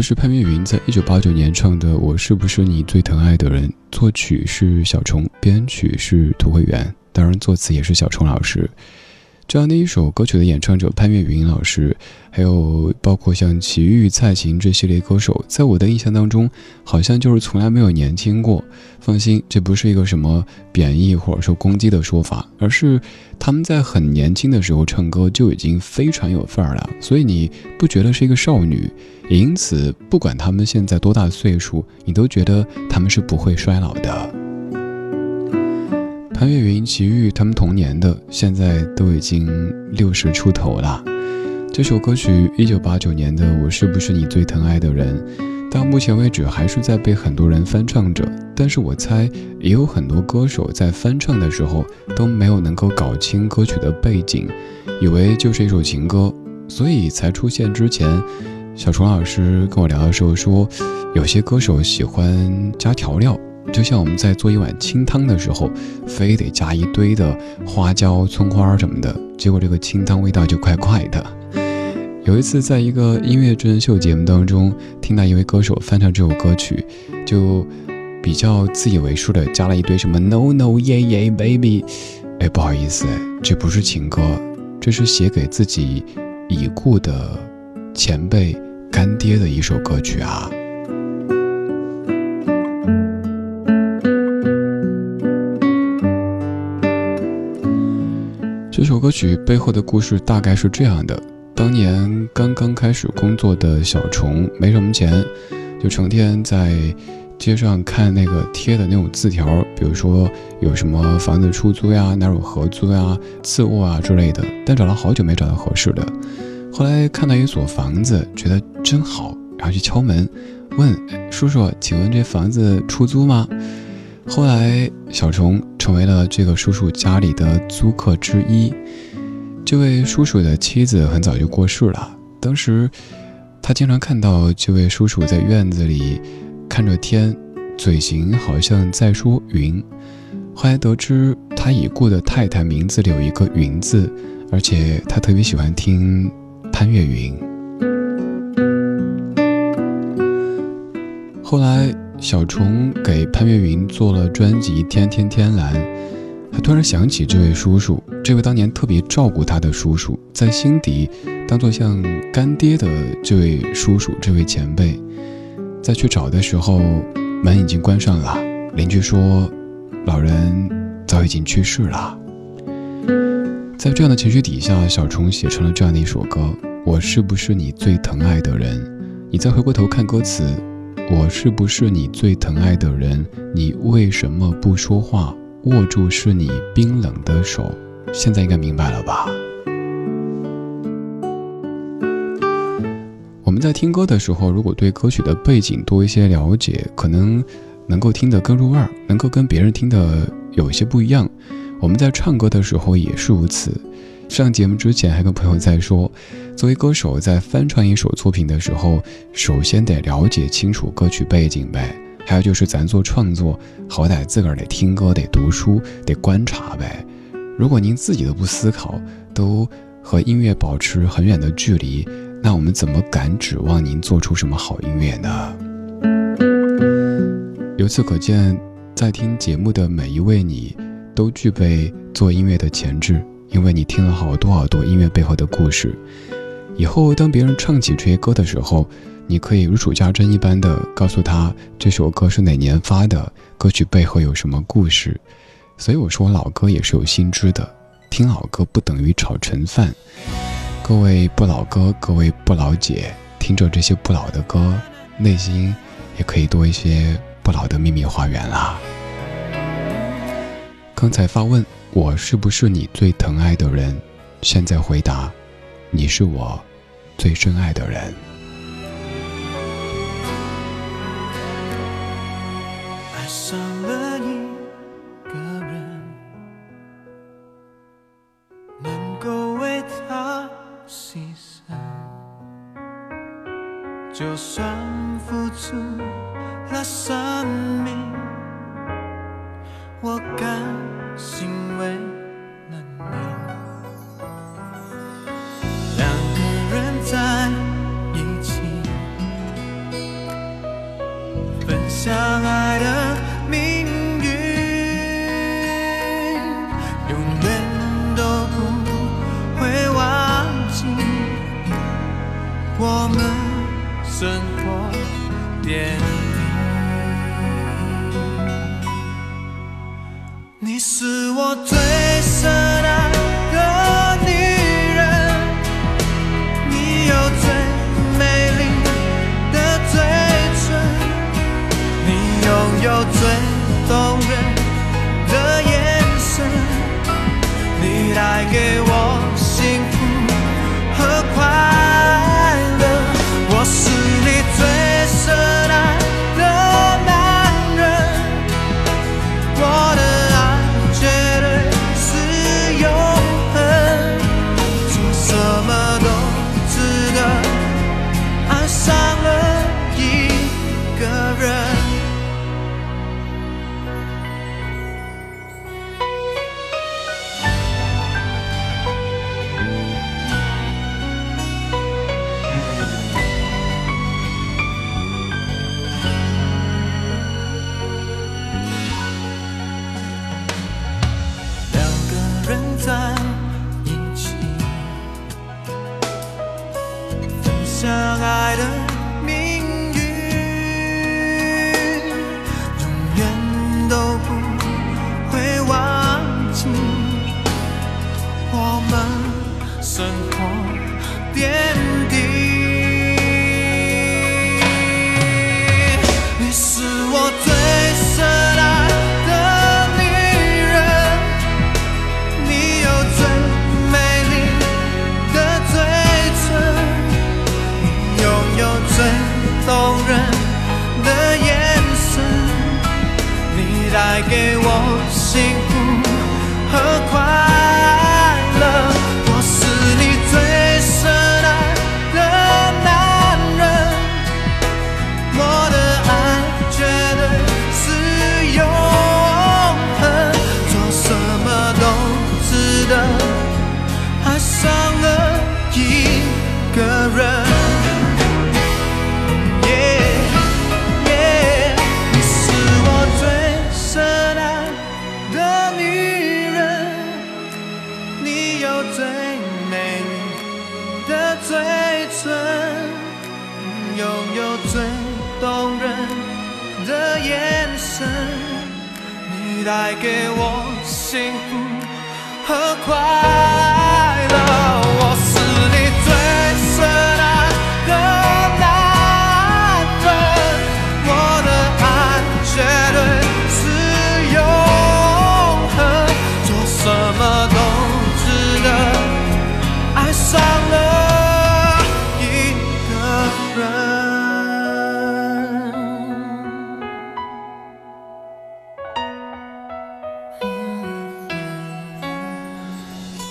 这是潘越云在一九八九年唱的《我是不是你最疼爱的人》，作曲是小虫，编曲是涂慧源，当然作词也是小虫老师。这样的一首歌曲的演唱者潘越云老师，还有包括像齐豫、蔡琴这系列歌手，在我的印象当中，好像就是从来没有年轻过。放心，这不是一个什么贬义或者说攻击的说法，而是他们在很年轻的时候唱歌就已经非常有范儿了，所以你不觉得是一个少女，因此不管他们现在多大岁数，你都觉得他们是不会衰老的。潘越云、齐豫他们同年的，现在都已经六十出头了。这首歌曲一九八九年的《我是不是你最疼爱的人》，到目前为止还是在被很多人翻唱着。但是我猜，也有很多歌手在翻唱的时候都没有能够搞清歌曲的背景，以为就是一首情歌，所以才出现之前。小虫老师跟我聊的时候说，有些歌手喜欢加调料，就像我们在做一碗清汤的时候，非得加一堆的花椒、葱花什么的，结果这个清汤味道就怪怪的。有一次在一个音乐真人秀节目当中，听到一位歌手翻唱这首歌曲，就比较自以为是的加了一堆什么 No No Yeah Yeah Baby，哎，不好意思，这不是情歌，这是写给自己已故的前辈。干爹的一首歌曲啊！这首歌曲背后的故事大概是这样的：当年刚刚开始工作的小虫没什么钱，就成天在街上看那个贴的那种字条，比如说有什么房子出租呀、哪有合租呀、次卧啊之类的，但找了好久没找到合适的。后来看到一所房子，觉得真好，然后去敲门，问叔叔：“请问这房子出租吗？”后来小虫成为了这个叔叔家里的租客之一。这位叔叔的妻子很早就过世了，当时他经常看到这位叔叔在院子里看着天，嘴型好像在说“云”。后来得知他已故的太太名字里有一个“云”字，而且他特别喜欢听。潘越云。后来，小虫给潘越云做了专辑《天天天蓝》，他突然想起这位叔叔，这位当年特别照顾他的叔叔，在心底当做像干爹的这位叔叔，这位前辈，在去找的时候，门已经关上了。邻居说，老人早已经去世了。在这样的情绪底下，小虫写成了这样的一首歌。我是不是你最疼爱的人？你再回过头看歌词，我是不是你最疼爱的人？你为什么不说话？握住是你冰冷的手。现在应该明白了吧？我们在听歌的时候，如果对歌曲的背景多一些了解，可能能够听得更入味儿，能够跟别人听的有一些不一样。我们在唱歌的时候也是如此。上节目之前还跟朋友在说，作为歌手在翻唱一首作品的时候，首先得了解清楚歌曲背景呗。还有就是咱做创作，好歹自个儿得听歌、得读书、得观察呗。如果您自己都不思考，都和音乐保持很远的距离，那我们怎么敢指望您做出什么好音乐呢？由此可见，在听节目的每一位你，都具备做音乐的潜质。因为你听了好多好多音乐背后的故事，以后当别人唱起这些歌的时候，你可以如数家珍一般的告诉他这首歌是哪年发的，歌曲背后有什么故事。所以我说老歌也是有心知的，听老歌不等于炒陈饭。各位不老哥，各位不老姐，听着这些不老的歌，内心也可以多一些不老的秘密花园啦。刚才发问。我是不是你最疼爱的人？现在回答，你是我最深爱的人。爱上了一个人，能够为他牺牲，就算付出了生命，我敢。欣是我最深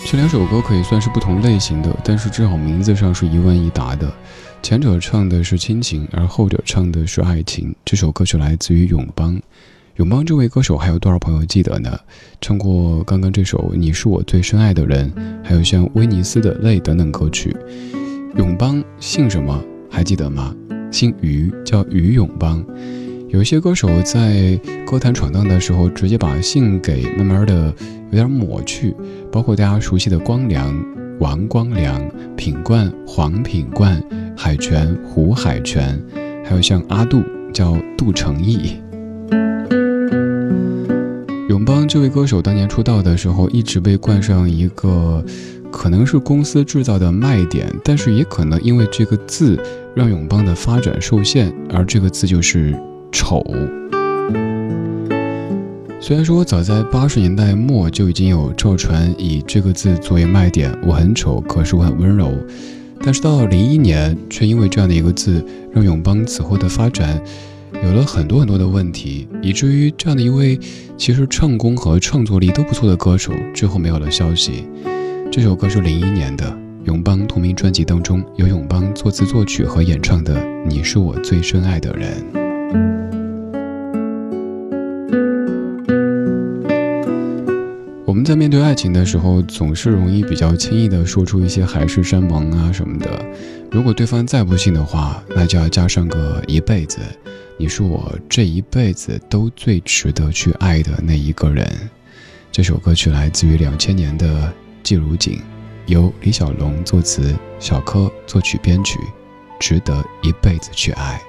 这两首歌可以算是不同类型的，但是至少名字上是一问一答的。前者唱的是亲情，而后者唱的是爱情。这首歌曲来自于永邦。永邦这位歌手还有多少朋友记得呢？唱过刚刚这首《你是我最深爱的人》，还有像威尼斯的泪等等歌曲。永邦姓什么？还记得吗？姓于，叫于永邦。有一些歌手在歌坛闯荡的时候，直接把姓给慢慢的有点抹去，包括大家熟悉的光良、王光良、品冠、黄品冠、海泉、胡海泉，还有像阿杜叫杜成义。永邦这位歌手当年出道的时候，一直被冠上一个可能是公司制造的卖点，但是也可能因为这个字让永邦的发展受限，而这个字就是。丑。虽然说早在八十年代末就已经有赵传以这个字作为卖点，我很丑，可是我很温柔。但是到零一年，却因为这样的一个字，让永邦此后的发展有了很多很多的问题，以至于这样的一位其实唱功和创作力都不错的歌手，最后没有了消息。这首歌是零一年的永邦同名专辑当中，由永邦作词作曲和演唱的《你是我最深爱的人》。在面对爱情的时候，总是容易比较轻易的说出一些海誓山盟啊什么的。如果对方再不信的话，那就要加上个一辈子。你是我这一辈子都最值得去爱的那一个人。这首歌曲来自于两千年的《季如锦》，由李小龙作词，小柯作曲编曲，值得一辈子去爱。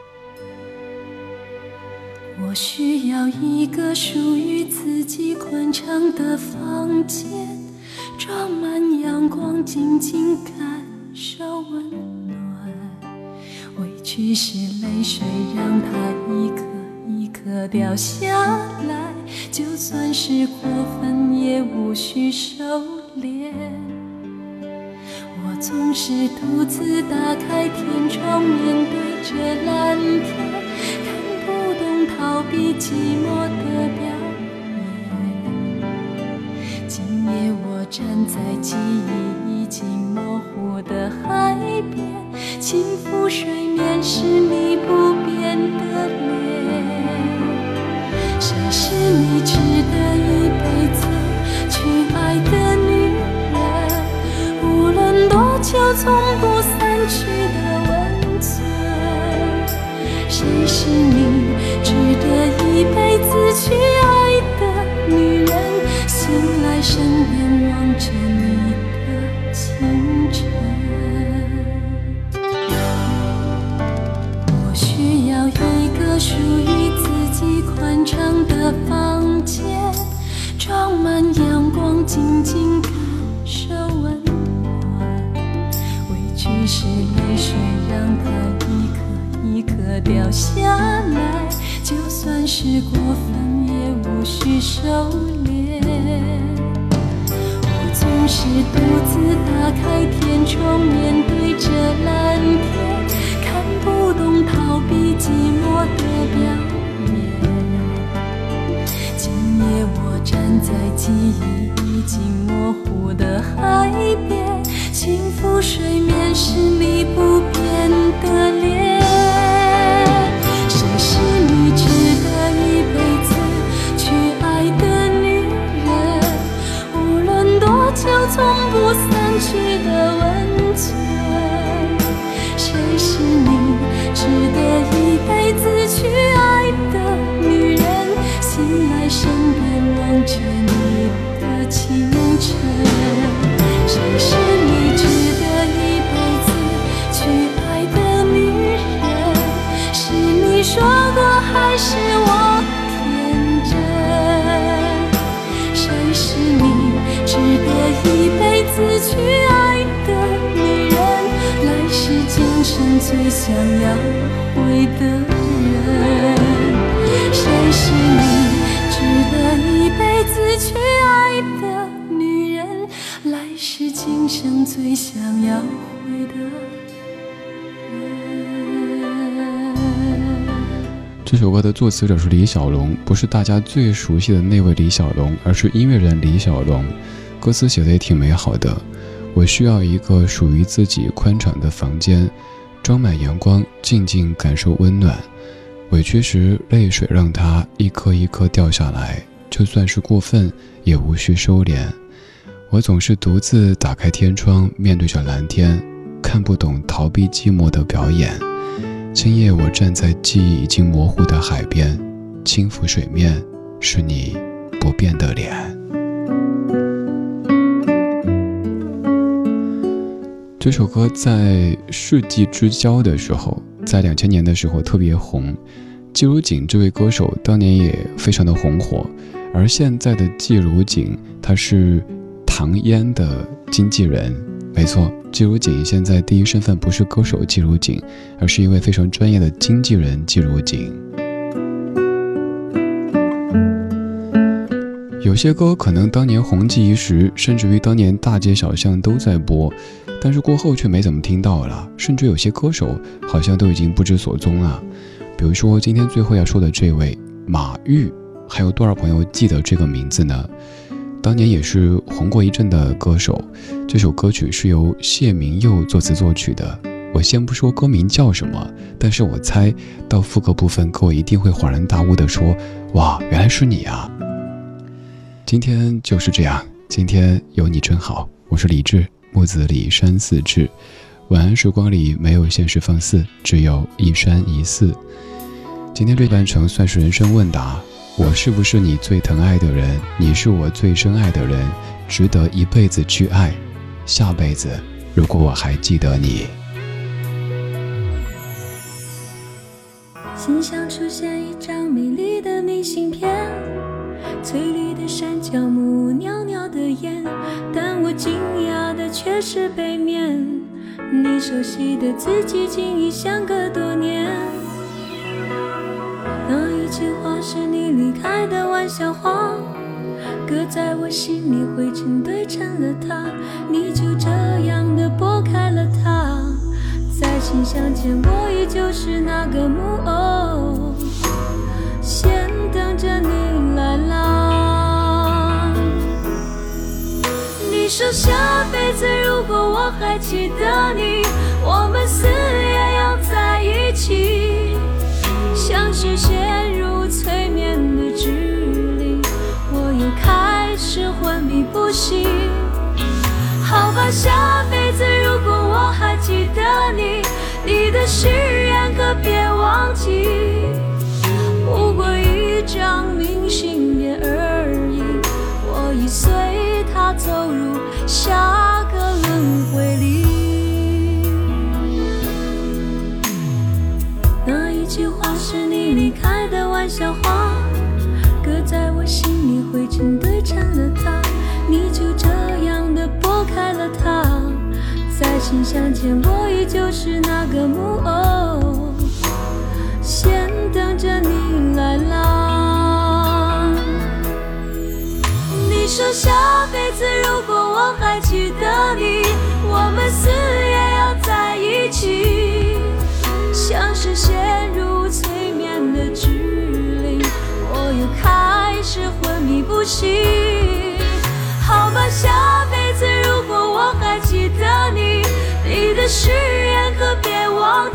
我需找一个属于自己宽敞的房间，装满阳光，静静感受温暖。委屈是泪水，让它一颗一颗掉下来，就算是过分，也无需收敛。我总是独自打开天窗，面对着蓝天，逃避寂寞的表演。今夜我站在记忆已经模糊的海边，轻抚水面是你不变的脸。谁是你值得一辈子去爱的女人？无论多久，从不是你值得一辈子去爱的女人？醒来身边望着你的清晨。我需要一个属于自己宽敞的房间，装满阳光，静静掉下来，就算是过分，也无需收敛。我总是独自打开天窗，面对着蓝天，看不懂逃避寂寞的表演。今夜我站在记忆已经模糊的海边，轻抚水面是你说过还是我天真？谁是你值得一辈子去爱的女人？来世今生最想要回的人。谁是你值得一辈子去爱的女人？来世今生最想要回的这首歌的作词者是李小龙，不是大家最熟悉的那位李小龙，而是音乐人李小龙。歌词写的也挺美好的。我需要一个属于自己宽敞的房间，装满阳光，静静感受温暖。委屈时，泪水让它一颗一颗掉下来，就算是过分，也无需收敛。我总是独自打开天窗，面对着蓝天，看不懂逃避寂寞的表演。今夜我站在记忆已经模糊的海边，轻抚水面，是你不变的脸。这首歌在世纪之交的时候，在两千年的时候特别红。季如锦这位歌手当年也非常的红火，而现在的季如锦，他是唐嫣的经纪人。没错，季如锦现在第一身份不是歌手季如锦，而是一位非常专业的经纪人季如锦。有些歌可能当年红极一时，甚至于当年大街小巷都在播，但是过后却没怎么听到了，甚至有些歌手好像都已经不知所踪了。比如说今天最后要说的这位马玉，还有多少朋友记得这个名字呢？当年也是红过一阵的歌手。这首歌曲是由谢明佑作词作曲的。我先不说歌名叫什么，但是我猜到副歌部分，各位一定会恍然大悟地说：“哇，原来是你啊！”今天就是这样，今天有你真好。我是李志，木子李山寺志。晚安时光里没有现实放肆，只有一山一寺。今天这半程算是人生问答：我是不是你最疼爱的人？你是我最深爱的人，值得一辈子去爱。下辈子，如果我还记得你。心上出现一张美丽的明信片，翠绿的山脚木，袅袅的烟，但我惊讶的却是背面，你熟悉的字迹竟已相隔多年。那一句话是你离开的玩笑话，搁在我心里，灰尘堆成了塔，你就这样的拨开了它。再次相见，我依旧是那个木偶，先等着你来啦。你说下辈子如果我还记得你，我们死也要在一起，像是陷入昏迷不醒。好吧，下辈子如果我还记得你，你的誓言可别忘记。不过一张明信片而已，我已随它走入下个轮回里。那一句话是你离开的玩笑话，灰尘堆成了塔，你就这样的拨开了它。再次相见，我依旧是那个木偶，先等着你来啦。你说下辈子如果我还记得你，我们死也要在一起，像是陷入好吧，下辈子如果我还记得你，你的誓言可别忘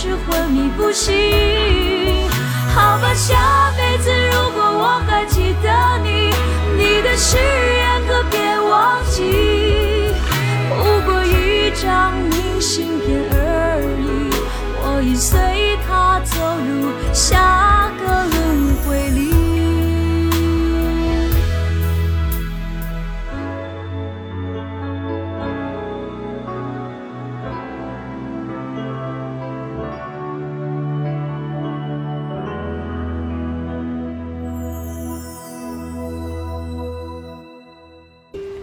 是昏迷不醒。好吧，下辈子如果我还记得你，你的誓言可别忘记。不过一张明信片而已，我已随他走入下个轮回里。